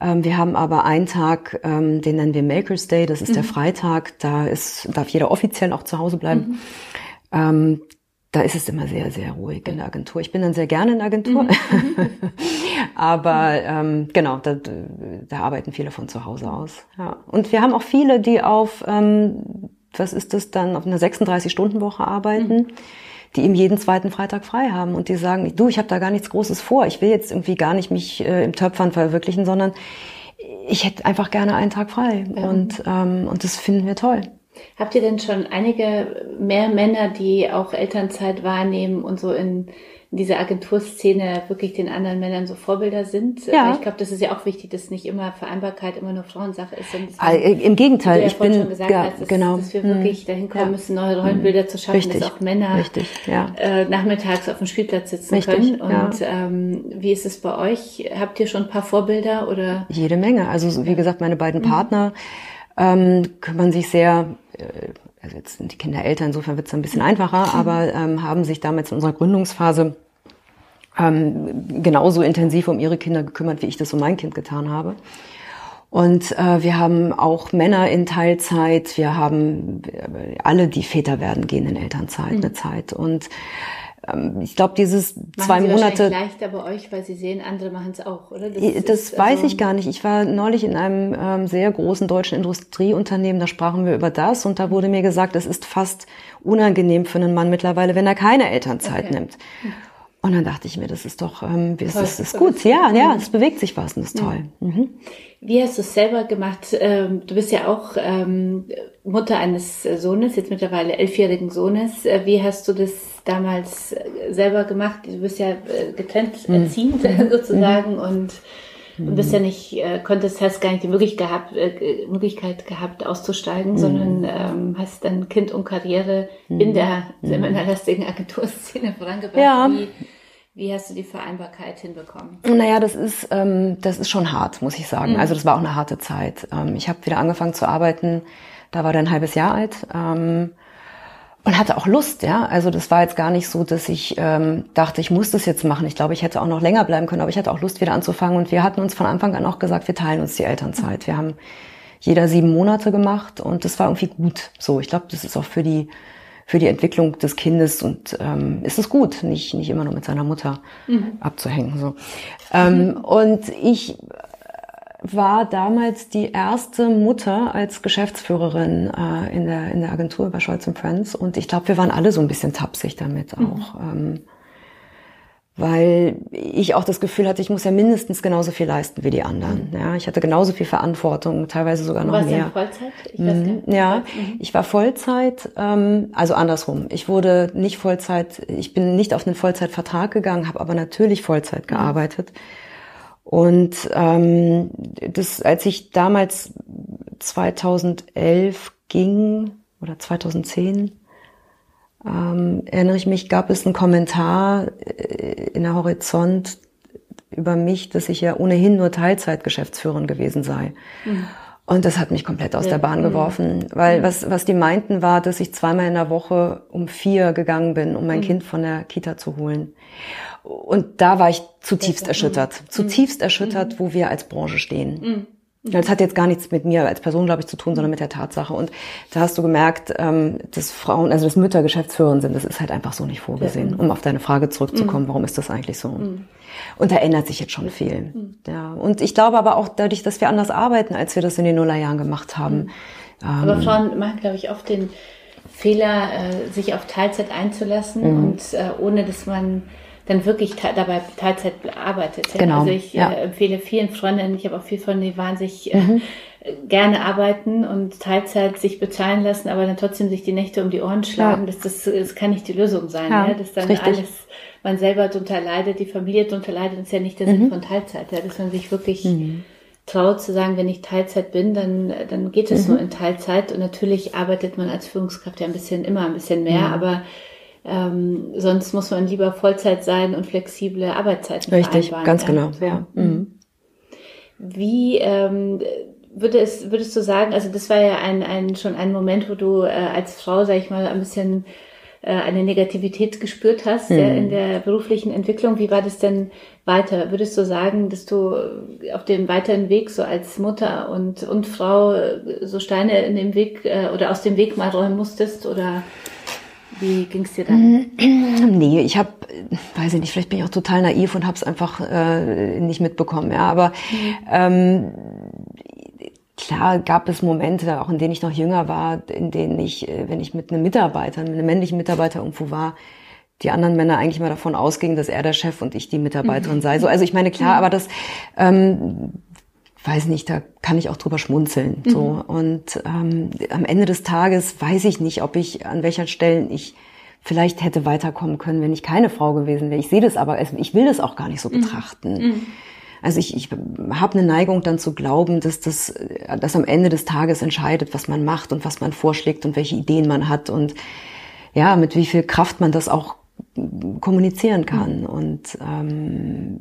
Speaker 2: Ähm, wir haben aber einen Tag, ähm, den nennen wir Makers Day, das ist mhm. der Freitag, da ist, darf jeder offiziell auch zu Hause bleiben. Mhm. Ähm, da ist es immer sehr, sehr ruhig in der Agentur. Ich bin dann sehr gerne in der Agentur. Mhm. Aber ähm, genau, da, da arbeiten viele von zu Hause aus. Ja. Und wir haben auch viele, die auf, ähm, was ist das dann, auf einer 36-Stunden-Woche arbeiten. Mhm die eben jeden zweiten Freitag frei haben und die sagen, du, ich habe da gar nichts Großes vor, ich will jetzt irgendwie gar nicht mich äh, im Töpfern verwirklichen, sondern ich hätte einfach gerne einen Tag frei ja. und, ähm, und das finden wir toll.
Speaker 1: Habt ihr denn schon einige mehr Männer, die auch Elternzeit wahrnehmen und so in, in dieser Agenturszene wirklich den anderen Männern so Vorbilder sind? Ja. Ich glaube, das ist ja auch wichtig, dass nicht immer Vereinbarkeit immer nur Frauensache ist.
Speaker 2: Ah, Im Gegenteil, ja ich bin schon
Speaker 1: gesagt ja, hast, dass, genau. dass wir wirklich hm. dahin kommen müssen, neue Rollenbilder zu schaffen, Richtig. dass auch Männer
Speaker 2: Richtig, ja.
Speaker 1: äh, nachmittags auf dem Spielplatz sitzen Richtig, können. Und ja. ähm, wie ist es bei euch? Habt ihr schon ein paar Vorbilder oder?
Speaker 2: Jede Menge. Also wie gesagt, meine beiden mhm. Partner ähm, kümmern sich sehr, äh, also jetzt sind die Kinder älter, insofern wird es ein bisschen einfacher, aber ähm, haben sich damals in unserer Gründungsphase ähm, genauso intensiv um ihre Kinder gekümmert, wie ich das um mein Kind getan habe. Und äh, wir haben auch Männer in Teilzeit, wir haben äh, alle, die Väter werden, gehen in Elternzeit mhm. eine Zeit. Und ähm, ich glaube, dieses machen zwei Sie Monate.
Speaker 1: leichter bei euch, weil Sie sehen, andere machen es auch, oder?
Speaker 2: Das, das ist, weiß also ich gar nicht. Ich war neulich in einem ähm, sehr großen deutschen Industrieunternehmen, da sprachen wir über das und da wurde mir gesagt, es ist fast unangenehm für einen Mann mittlerweile, wenn er keine Elternzeit okay. nimmt. Und dann dachte ich mir, das ist doch, ähm, das, das ist gut. Ja, ja, es bewegt sich was und das ist toll. Mhm.
Speaker 1: Wie hast du es selber gemacht? Ähm, du bist ja auch ähm, Mutter eines Sohnes, jetzt mittlerweile elfjährigen Sohnes. Äh, wie hast du das damals äh, selber gemacht? Du bist ja äh, getrennt mhm. erziehend mhm. sozusagen und und bist ja nicht, äh, konntest, hast gar nicht die Möglichkeit gehabt, äh, Möglichkeit gehabt auszusteigen, mhm. sondern ähm, hast dann Kind und Karriere mhm. in der seminarlastigen Agenturszene vorangebracht. Ja. Wie, wie hast du die Vereinbarkeit hinbekommen?
Speaker 2: Naja, das ist, ähm, das ist schon hart, muss ich sagen. Mhm. Also das war auch eine harte Zeit. Ähm, ich habe wieder angefangen zu arbeiten, da war der ein halbes Jahr alt. Ähm, und hatte auch Lust, ja. Also das war jetzt gar nicht so, dass ich ähm, dachte, ich muss das jetzt machen. Ich glaube, ich hätte auch noch länger bleiben können, aber ich hatte auch Lust, wieder anzufangen. Und wir hatten uns von Anfang an auch gesagt, wir teilen uns die Elternzeit. Wir haben jeder sieben Monate gemacht und das war irgendwie gut. So, ich glaube, das ist auch für die für die Entwicklung des Kindes und ähm, ist es gut, nicht nicht immer nur mit seiner Mutter mhm. abzuhängen. So. Ähm, mhm. Und ich war damals die erste Mutter als Geschäftsführerin äh, in, der, in der Agentur bei Scholz Friends. Und ich glaube, wir waren alle so ein bisschen tapsig damit mhm. auch. Ähm, weil ich auch das Gefühl hatte, ich muss ja mindestens genauso viel leisten wie die anderen. Mhm. Ja, ich hatte genauso viel Verantwortung, teilweise sogar noch mehr.
Speaker 1: Vollzeit?
Speaker 2: Ich mhm, ja, mhm. ich war Vollzeit, ähm, also andersrum. Ich wurde nicht Vollzeit, ich bin nicht auf einen Vollzeitvertrag gegangen, habe aber natürlich Vollzeit mhm. Und ähm, das, als ich damals 2011 ging oder 2010, ähm, erinnere ich mich, gab es einen Kommentar äh, in der Horizont über mich, dass ich ja ohnehin nur Teilzeitgeschäftsführerin gewesen sei. Mhm. Und das hat mich komplett aus ja. der Bahn mhm. geworfen, weil mhm. was, was die meinten war, dass ich zweimal in der Woche um vier gegangen bin, um mein mhm. Kind von der Kita zu holen. Und da war ich zutiefst erschüttert, zutiefst mhm. erschüttert, wo wir als Branche stehen. Das hat jetzt gar nichts mit mir als Person, glaube ich, zu tun, sondern mit der Tatsache. Und da hast du gemerkt, ähm, dass Frauen, also dass Mütter Geschäftsführerin sind, das ist halt einfach so nicht vorgesehen. Um auf deine Frage zurückzukommen, warum ist das eigentlich so? Und da ändert sich jetzt schon viel. Ja. Und ich glaube aber auch dadurch, dass wir anders arbeiten, als wir das in den Nullerjahren gemacht haben.
Speaker 1: Aber ähm, Frauen machen, glaube ich, oft den Fehler, äh, sich auf Teilzeit einzulassen mhm. und äh, ohne dass man dann wirklich dabei Teilzeit arbeitet.
Speaker 2: Genau.
Speaker 1: Also ich ja. äh, empfehle vielen Freundinnen, ich habe auch viel von die wahnsinnig äh, mhm. gerne arbeiten und Teilzeit sich bezahlen lassen, aber dann trotzdem sich die Nächte um die Ohren schlagen. Ja. Das, das, das kann nicht die Lösung sein. Ja, ja? Dass dann richtig. alles, man selber drunter leidet, die Familie drunter leidet, ist ja nicht der mhm. Sinn von Teilzeit. Ja? Dass man sich wirklich mhm. traut zu sagen, wenn ich Teilzeit bin, dann, dann geht es mhm. nur in Teilzeit. Und natürlich arbeitet man als Führungskraft ja ein bisschen immer ein bisschen mehr, mhm. aber ähm, sonst muss man lieber Vollzeit sein und flexible Arbeitszeiten
Speaker 2: Richtig, ganz genau. Ja. Mhm.
Speaker 1: Wie, ähm, würde es, würdest du sagen, also das war ja ein, ein schon ein Moment, wo du äh, als Frau, sag ich mal, ein bisschen äh, eine Negativität gespürt hast mhm. ja, in der beruflichen Entwicklung. Wie war das denn weiter? Würdest du sagen, dass du auf dem weiteren Weg so als Mutter und, und Frau so Steine in dem Weg äh, oder aus dem Weg mal räumen musstest oder wie ging es dir dann?
Speaker 2: Nee, ich habe, weiß ich nicht, vielleicht bin ich auch total naiv und habe es einfach äh, nicht mitbekommen. Ja, aber mhm. ähm, klar gab es Momente, auch in denen ich noch jünger war, in denen ich, äh, wenn ich mit einem Mitarbeiter, mit einem männlichen Mitarbeiter irgendwo war, die anderen Männer eigentlich mal davon ausgingen, dass er der Chef und ich die Mitarbeiterin mhm. sei. So, also ich meine, klar, mhm. aber das, ähm, weiß nicht, da kann ich auch drüber schmunzeln. Mhm. So und ähm, am Ende des Tages weiß ich nicht, ob ich an welcher Stellen ich vielleicht hätte weiterkommen können, wenn ich keine Frau gewesen wäre. Ich sehe das aber, ich will das auch gar nicht so mhm. betrachten. Mhm. Also ich, ich habe eine Neigung dann zu glauben, dass das dass am Ende des Tages entscheidet, was man macht und was man vorschlägt und welche Ideen man hat und ja, mit wie viel Kraft man das auch kommunizieren kann. Mhm. Und ähm,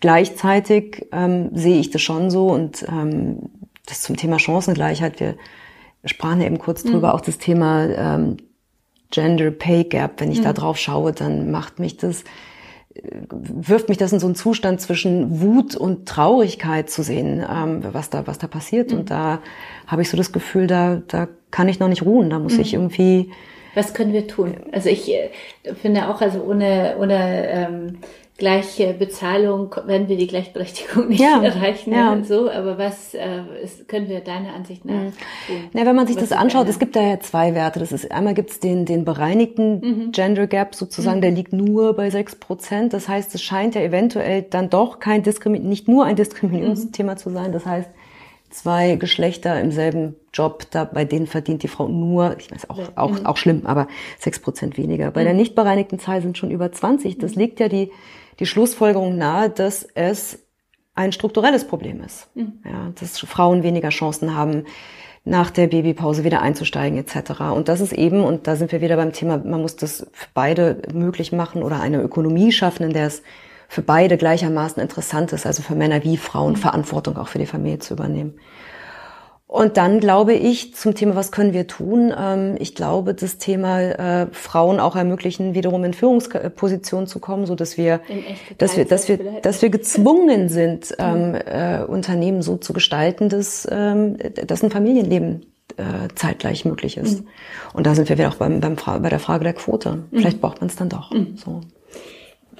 Speaker 2: gleichzeitig ähm, sehe ich das schon so und ähm, das zum Thema Chancengleichheit, wir sprachen ja eben kurz drüber, mhm. auch das Thema ähm, Gender Pay Gap, wenn ich mhm. da drauf schaue, dann macht mich das wirft mich das in so einen Zustand zwischen Wut und Traurigkeit zu sehen, ähm, was da was da passiert. Mhm. Und da habe ich so das Gefühl, da da kann ich noch nicht ruhen. Da muss mhm. ich irgendwie.
Speaker 1: Was können wir tun? Also ich äh, finde auch, also ohne ohne ähm, gleiche Bezahlung werden wir die Gleichberechtigung nicht ja, erreichen. Ja. So, aber was äh, ist, können wir deiner Ansicht nach mhm. tun?
Speaker 2: Ja, wenn man sich was das anschaut, es gibt da ja zwei Werte. Das ist einmal gibt es den den bereinigten mhm. Gender Gap sozusagen, mhm. der liegt nur bei sechs Prozent. Das heißt, es scheint ja eventuell dann doch kein Diskrimi nicht nur ein Diskriminierungsthema mhm. zu sein. Das heißt, zwei Geschlechter im selben Job, da bei denen verdient die Frau nur, ich weiß auch auch, mhm. auch schlimm, aber sechs Prozent weniger. Bei der mhm. nicht bereinigten Zahl sind schon über 20. Das legt ja die die Schlussfolgerung nahe, dass es ein strukturelles Problem ist. Mhm. Ja, dass Frauen weniger Chancen haben, nach der Babypause wieder einzusteigen etc. Und das ist eben, und da sind wir wieder beim Thema, man muss das für beide möglich machen oder eine Ökonomie schaffen, in der es für beide gleichermaßen interessant ist, also für Männer wie Frauen, mhm. Verantwortung auch für die Familie zu übernehmen. Und dann glaube ich zum Thema, was können wir tun? Ähm, ich glaube, das Thema äh, Frauen auch ermöglichen, wiederum in Führungspositionen zu kommen, so dass wir, dass wir, dass wir, dass wir gezwungen sind, ähm, äh, Unternehmen so zu gestalten, dass, ähm, dass ein Familienleben äh, zeitgleich möglich ist. Mhm. Und da sind wir wieder auch beim, beim bei der Frage der Quote. Vielleicht mhm. braucht man es dann doch. Mhm. So.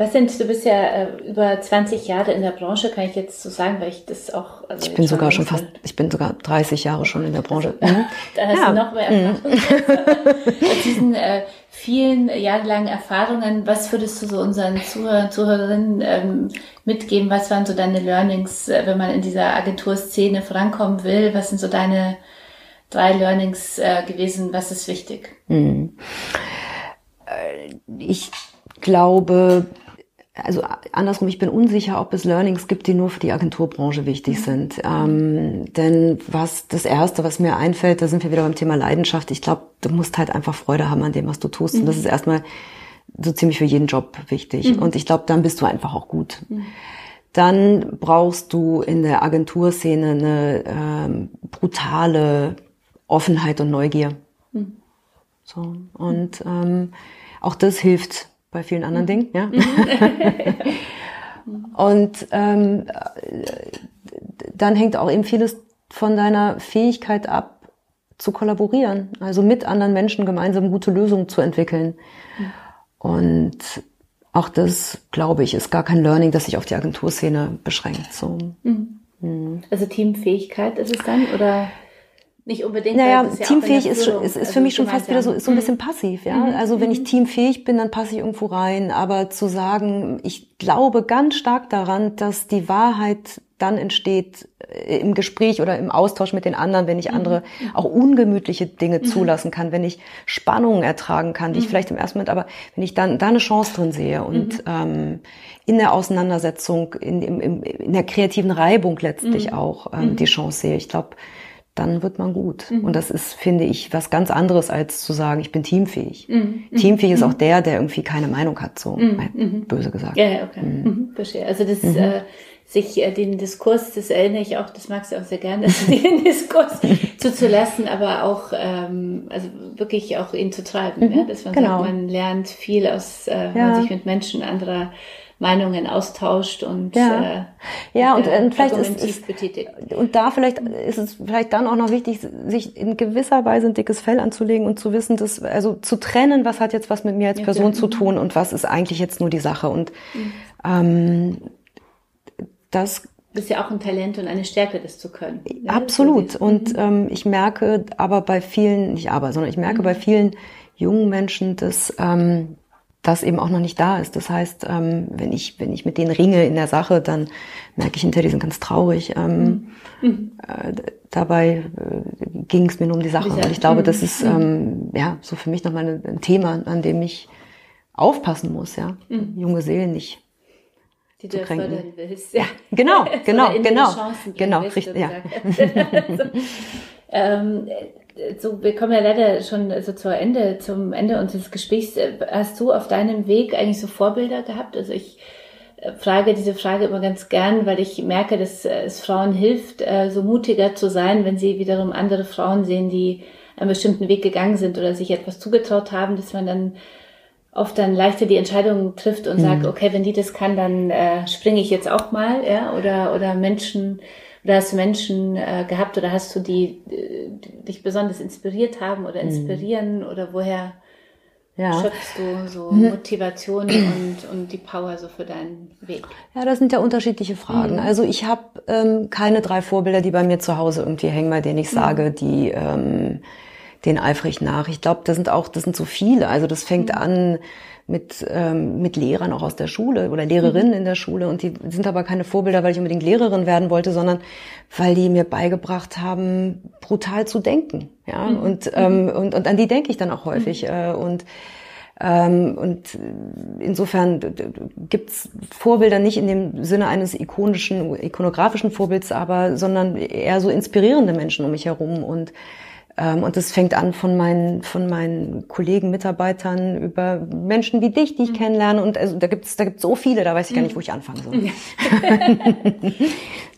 Speaker 1: Was sind, du bist ja äh, über 20 Jahre in der Branche, kann ich jetzt so sagen, weil ich das auch.
Speaker 2: Also ich bin sogar schon fast, ich bin sogar 30 Jahre schon in der Branche. Also,
Speaker 1: mhm. Da hast ja. du noch mehr mhm. Erfahrung. Aus diesen äh, vielen jahrelangen Erfahrungen, was würdest du so unseren Zuhörern, Zuhörerinnen ähm, mitgeben? Was waren so deine Learnings, äh, wenn man in dieser Agenturszene vorankommen will? Was sind so deine drei Learnings äh, gewesen? Was ist wichtig? Mhm.
Speaker 2: Äh, ich glaube, also andersrum, ich bin unsicher, ob es Learnings gibt, die nur für die Agenturbranche wichtig mhm. sind. Ähm, denn was das Erste, was mir einfällt, da sind wir wieder beim Thema Leidenschaft. Ich glaube, du musst halt einfach Freude haben an dem, was du tust. Mhm. Und das ist erstmal so ziemlich für jeden Job wichtig. Mhm. Und ich glaube, dann bist du einfach auch gut. Mhm. Dann brauchst du in der Agenturszene eine ähm, brutale Offenheit und Neugier. Mhm. So. Und ähm, auch das hilft bei vielen anderen Dingen, ja. Und ähm, dann hängt auch eben vieles von deiner Fähigkeit ab, zu kollaborieren, also mit anderen Menschen gemeinsam gute Lösungen zu entwickeln. Und auch das, glaube ich, ist gar kein Learning, das sich auf die Agenturszene beschränkt. So.
Speaker 1: Mhm. Mhm. Also Teamfähigkeit ist es dann oder? Nicht unbedingt.
Speaker 2: Naja, ja teamfähig ist, ist, ist also für mich schon fast wieder so, ist so ein bisschen passiv, ja. Mhm. Also wenn ich mhm. teamfähig bin, dann passe ich irgendwo rein. Aber zu sagen, ich glaube ganz stark daran, dass die Wahrheit dann entsteht äh, im Gespräch oder im Austausch mit den anderen, wenn ich mhm. andere auch ungemütliche Dinge zulassen kann, wenn ich Spannungen ertragen kann, die ich vielleicht im ersten Moment, aber wenn ich dann da eine Chance drin sehe und ähm, in der Auseinandersetzung, in, in, in der kreativen Reibung letztlich auch ähm, die Chance sehe. Ich glaube, dann wird man gut. Mhm. Und das ist, finde ich, was ganz anderes, als zu sagen, ich bin teamfähig. Mhm. mhm. Teamfähig ist auch mhm. der, der irgendwie keine Meinung hat, so mhm. böse gesagt.
Speaker 1: Ja, okay. Mhm. Verstehe. Also das äh, sich äh, den Diskurs, das erinnere ich auch, das magst du auch sehr gerne, den Diskurs zuzulassen, aber auch ähm, also wirklich auch ihn zu treiben, mhm, ja? dass man genau. sagt, man lernt viel aus, äh, ja. man sich mit Menschen anderer Meinungen austauscht und
Speaker 2: ja, äh, ja und, äh, und vielleicht ist, ist und da vielleicht ist es vielleicht dann auch noch wichtig, sich in gewisser Weise ein dickes Fell anzulegen und zu wissen, dass also zu trennen, was hat jetzt was mit mir als Person ja, zu tun und was ist eigentlich jetzt nur die Sache und mhm. ähm, das
Speaker 1: das ist ja auch ein Talent und eine Stärke, das zu können.
Speaker 2: Ne? Absolut. Und mhm. ähm, ich merke aber bei vielen, nicht aber, sondern ich merke mhm. bei vielen jungen Menschen, dass ähm, das eben auch noch nicht da ist. Das heißt, ähm, wenn ich wenn ich mit denen ringe in der Sache, dann merke ich hinter die sind ganz traurig. Ähm, mhm. äh, dabei äh, ging es mir nur um die Sache. Und ich glaube, das mhm. ist ähm, ja so für mich nochmal ein, ein Thema, an dem ich aufpassen muss. Ja, mhm. junge Seelen nicht
Speaker 1: die du fördern willst.
Speaker 2: Ja, genau, genau, genau, genau, richtig, ja.
Speaker 1: so, ähm, so, wir kommen ja leider schon so zur Ende, zum Ende unseres Gesprächs. Hast du auf deinem Weg eigentlich so Vorbilder gehabt? Also ich äh, frage diese Frage immer ganz gern, weil ich merke, dass es Frauen hilft, äh, so mutiger zu sein, wenn sie wiederum andere Frauen sehen, die einen bestimmten Weg gegangen sind oder sich etwas zugetraut haben, dass man dann oft dann leichter die Entscheidung trifft und mhm. sagt, okay, wenn die das kann, dann äh, springe ich jetzt auch mal, ja, oder oder Menschen oder hast du Menschen äh, gehabt oder hast du die, die dich besonders inspiriert haben oder mhm. inspirieren mhm. oder woher ja. schöpfst du so mhm. Motivation und, und die Power so für deinen Weg?
Speaker 2: Ja, das sind ja unterschiedliche Fragen. Mhm. Also ich habe ähm, keine drei Vorbilder, die bei mir zu Hause irgendwie hängen, bei denen ich mhm. sage, die ähm, den eifrig nach. Ich glaube, das sind auch, das sind so viele. Also das fängt mhm. an mit, ähm, mit Lehrern auch aus der Schule oder Lehrerinnen mhm. in der Schule. Und die sind aber keine Vorbilder, weil ich unbedingt Lehrerin werden wollte, sondern weil die mir beigebracht haben, brutal zu denken. Ja, mhm. und, ähm, mhm. und, und an die denke ich dann auch häufig. Mhm. Äh, und ähm, und insofern gibt's Vorbilder nicht in dem Sinne eines ikonischen, ikonografischen Vorbilds, aber sondern eher so inspirierende Menschen um mich herum und und das fängt an von meinen, von meinen Kollegen, Mitarbeitern über Menschen wie dich, die ich mhm. kennenlerne. Und also, da gibt's da gibt's so viele, da weiß ich gar nicht, wo ich anfangen soll.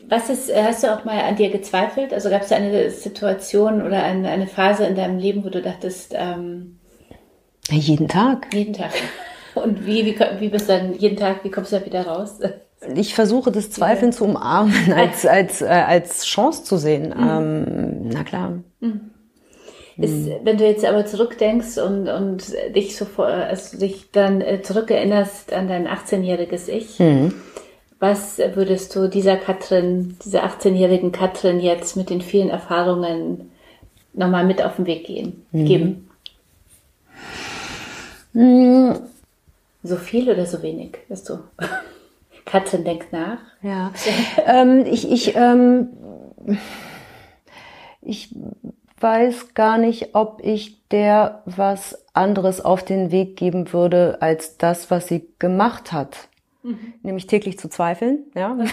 Speaker 1: Was ist, äh, hast du auch mal an dir gezweifelt? Also gab es eine Situation oder eine, eine Phase in deinem Leben, wo du dachtest, ähm,
Speaker 2: jeden Tag.
Speaker 1: Jeden Tag. Und wie, wie, wie bist du dann jeden Tag, wie kommst du da wieder raus?
Speaker 2: Ich versuche das Zweifeln zu umarmen, als, als, äh, als Chance zu sehen. Mhm. Ähm, na klar. Mhm.
Speaker 1: Ist, mhm. wenn du jetzt aber zurückdenkst und, und dich so vor, also dich dann äh, zurückerinnerst an dein 18-jähriges Ich, mhm. was würdest du dieser Katrin, dieser 18-jährigen Katrin jetzt mit den vielen Erfahrungen nochmal mit auf den Weg gehen, mhm. geben? Mhm. So viel oder so wenig, weißt du? Katrin denkt nach.
Speaker 2: Ja, ähm, ich, ich, ähm, ich weiß gar nicht, ob ich der was anderes auf den Weg geben würde als das, was sie gemacht hat. Mhm. Nämlich täglich zu zweifeln, ja.
Speaker 1: brutal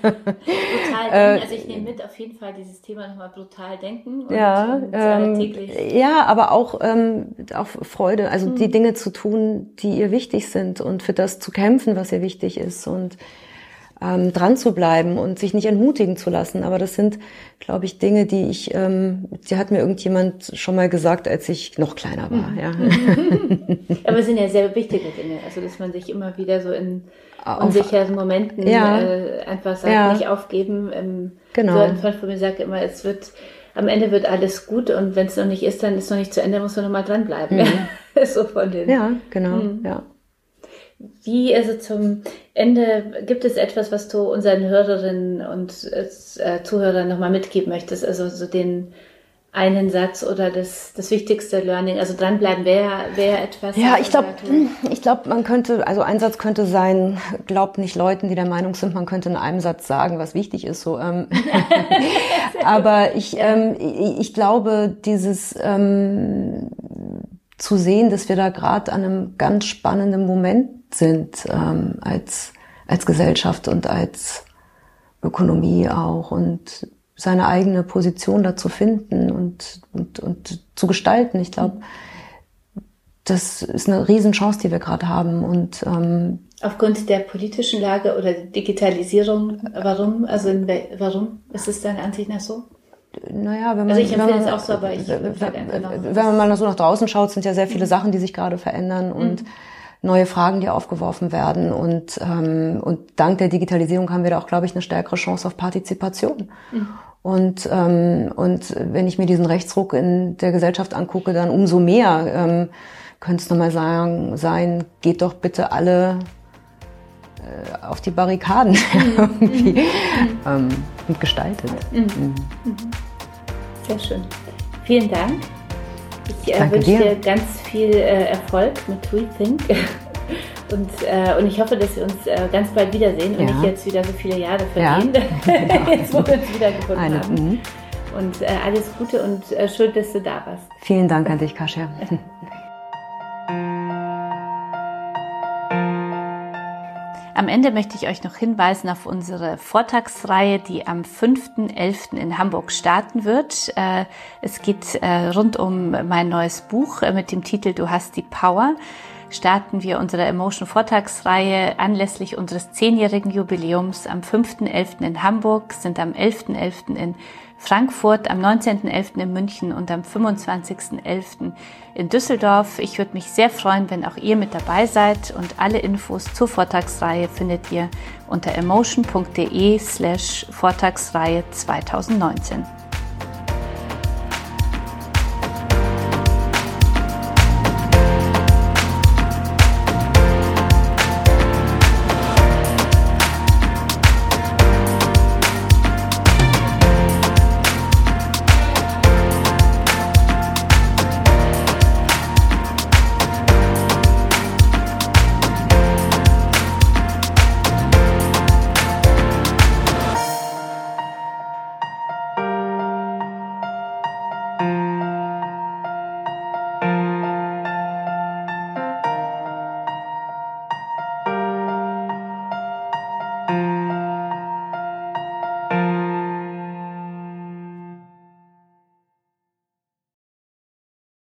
Speaker 1: denken. Also ich nehme mit auf jeden Fall dieses Thema nochmal brutal denken.
Speaker 2: Und, ja, und, äh, ähm, ja, aber auch, ähm, auch Freude, also mhm. die Dinge zu tun, die ihr wichtig sind und für das zu kämpfen, was ihr wichtig ist und ähm, dran zu bleiben und sich nicht entmutigen zu lassen. Aber das sind, glaube ich, Dinge, die ich, ähm, die hat mir irgendjemand schon mal gesagt, als ich noch kleiner war. Ja.
Speaker 1: Aber es sind ja sehr wichtige Dinge, also dass man sich immer wieder so in unsicheren Momenten ja. äh, einfach sagt, ja. nicht aufgeben. Ähm, genau. So ein Freund von mir sagt immer, es wird am Ende wird alles gut und wenn es noch nicht ist, dann ist es noch nicht zu Ende, muss man noch mal dranbleiben. Mhm. so von den.
Speaker 2: Ja, genau. Mhm. Ja.
Speaker 1: Wie, also zum Ende, gibt es etwas, was du unseren Hörerinnen und äh, Zuhörern nochmal mitgeben möchtest? Also so den einen Satz oder das, das wichtigste Learning, also dranbleiben wäre wär etwas.
Speaker 2: Ja, ich glaube, ich glaube, man könnte, also ein Satz könnte sein, glaubt nicht Leuten, die der Meinung sind, man könnte in einem Satz sagen, was wichtig ist. So, ähm. aber ich, ähm, ich, ich glaube, dieses ähm, zu sehen, dass wir da gerade an einem ganz spannenden Moment sind ähm, als, als Gesellschaft und als Ökonomie auch und seine eigene Position da zu finden und, und, und zu gestalten. Ich glaube, das ist eine Riesenchance, die wir gerade haben und ähm,
Speaker 1: Aufgrund der politischen Lage oder Digitalisierung, warum? Also in, warum ist es deiner Ansicht nach so?
Speaker 2: Naja, wenn man,
Speaker 1: also ich
Speaker 2: empfinde
Speaker 1: es auch so, aber ich wenn,
Speaker 2: wenn man mal so nach draußen schaut, sind ja sehr viele mhm. Sachen, die sich gerade verändern und mhm. Neue Fragen, die aufgeworfen werden und ähm, und dank der Digitalisierung haben wir da auch, glaube ich, eine stärkere Chance auf Partizipation. Mhm. Und ähm, und wenn ich mir diesen Rechtsruck in der Gesellschaft angucke, dann umso mehr ähm, könnte es nochmal sagen, sein, geht doch bitte alle äh, auf die Barrikaden mhm. irgendwie mhm. ähm, und gestaltet. Mhm. mhm.
Speaker 1: Sehr schön. Vielen Dank. Ich äh, wünsche dir. dir ganz viel äh, Erfolg mit WeThink. Und, äh, und ich hoffe, dass wir uns äh, ganz bald wiedersehen ja. und nicht jetzt wieder so viele Jahre vergehen, ja. jetzt wo wir uns wiedergefunden Eine, haben. Mhm. Und äh, alles Gute und äh, schön, dass du da warst.
Speaker 2: Vielen Dank an dich, Kasia.
Speaker 1: Am Ende möchte ich euch noch hinweisen auf unsere Vortragsreihe, die am 5.11. in Hamburg starten wird. Äh, es geht äh, rund um mein neues Buch äh, mit dem Titel Du hast die Power. Starten wir unsere Emotion Vortragsreihe anlässlich unseres zehnjährigen Jubiläums am 5.11. in Hamburg, sind am 11.11. .11. in Frankfurt, am 19.11. in München und am 25.11. in Düsseldorf. Ich würde mich sehr freuen, wenn auch ihr mit dabei seid und alle Infos zur Vortragsreihe findet ihr unter emotion.de slash Vortragsreihe 2019.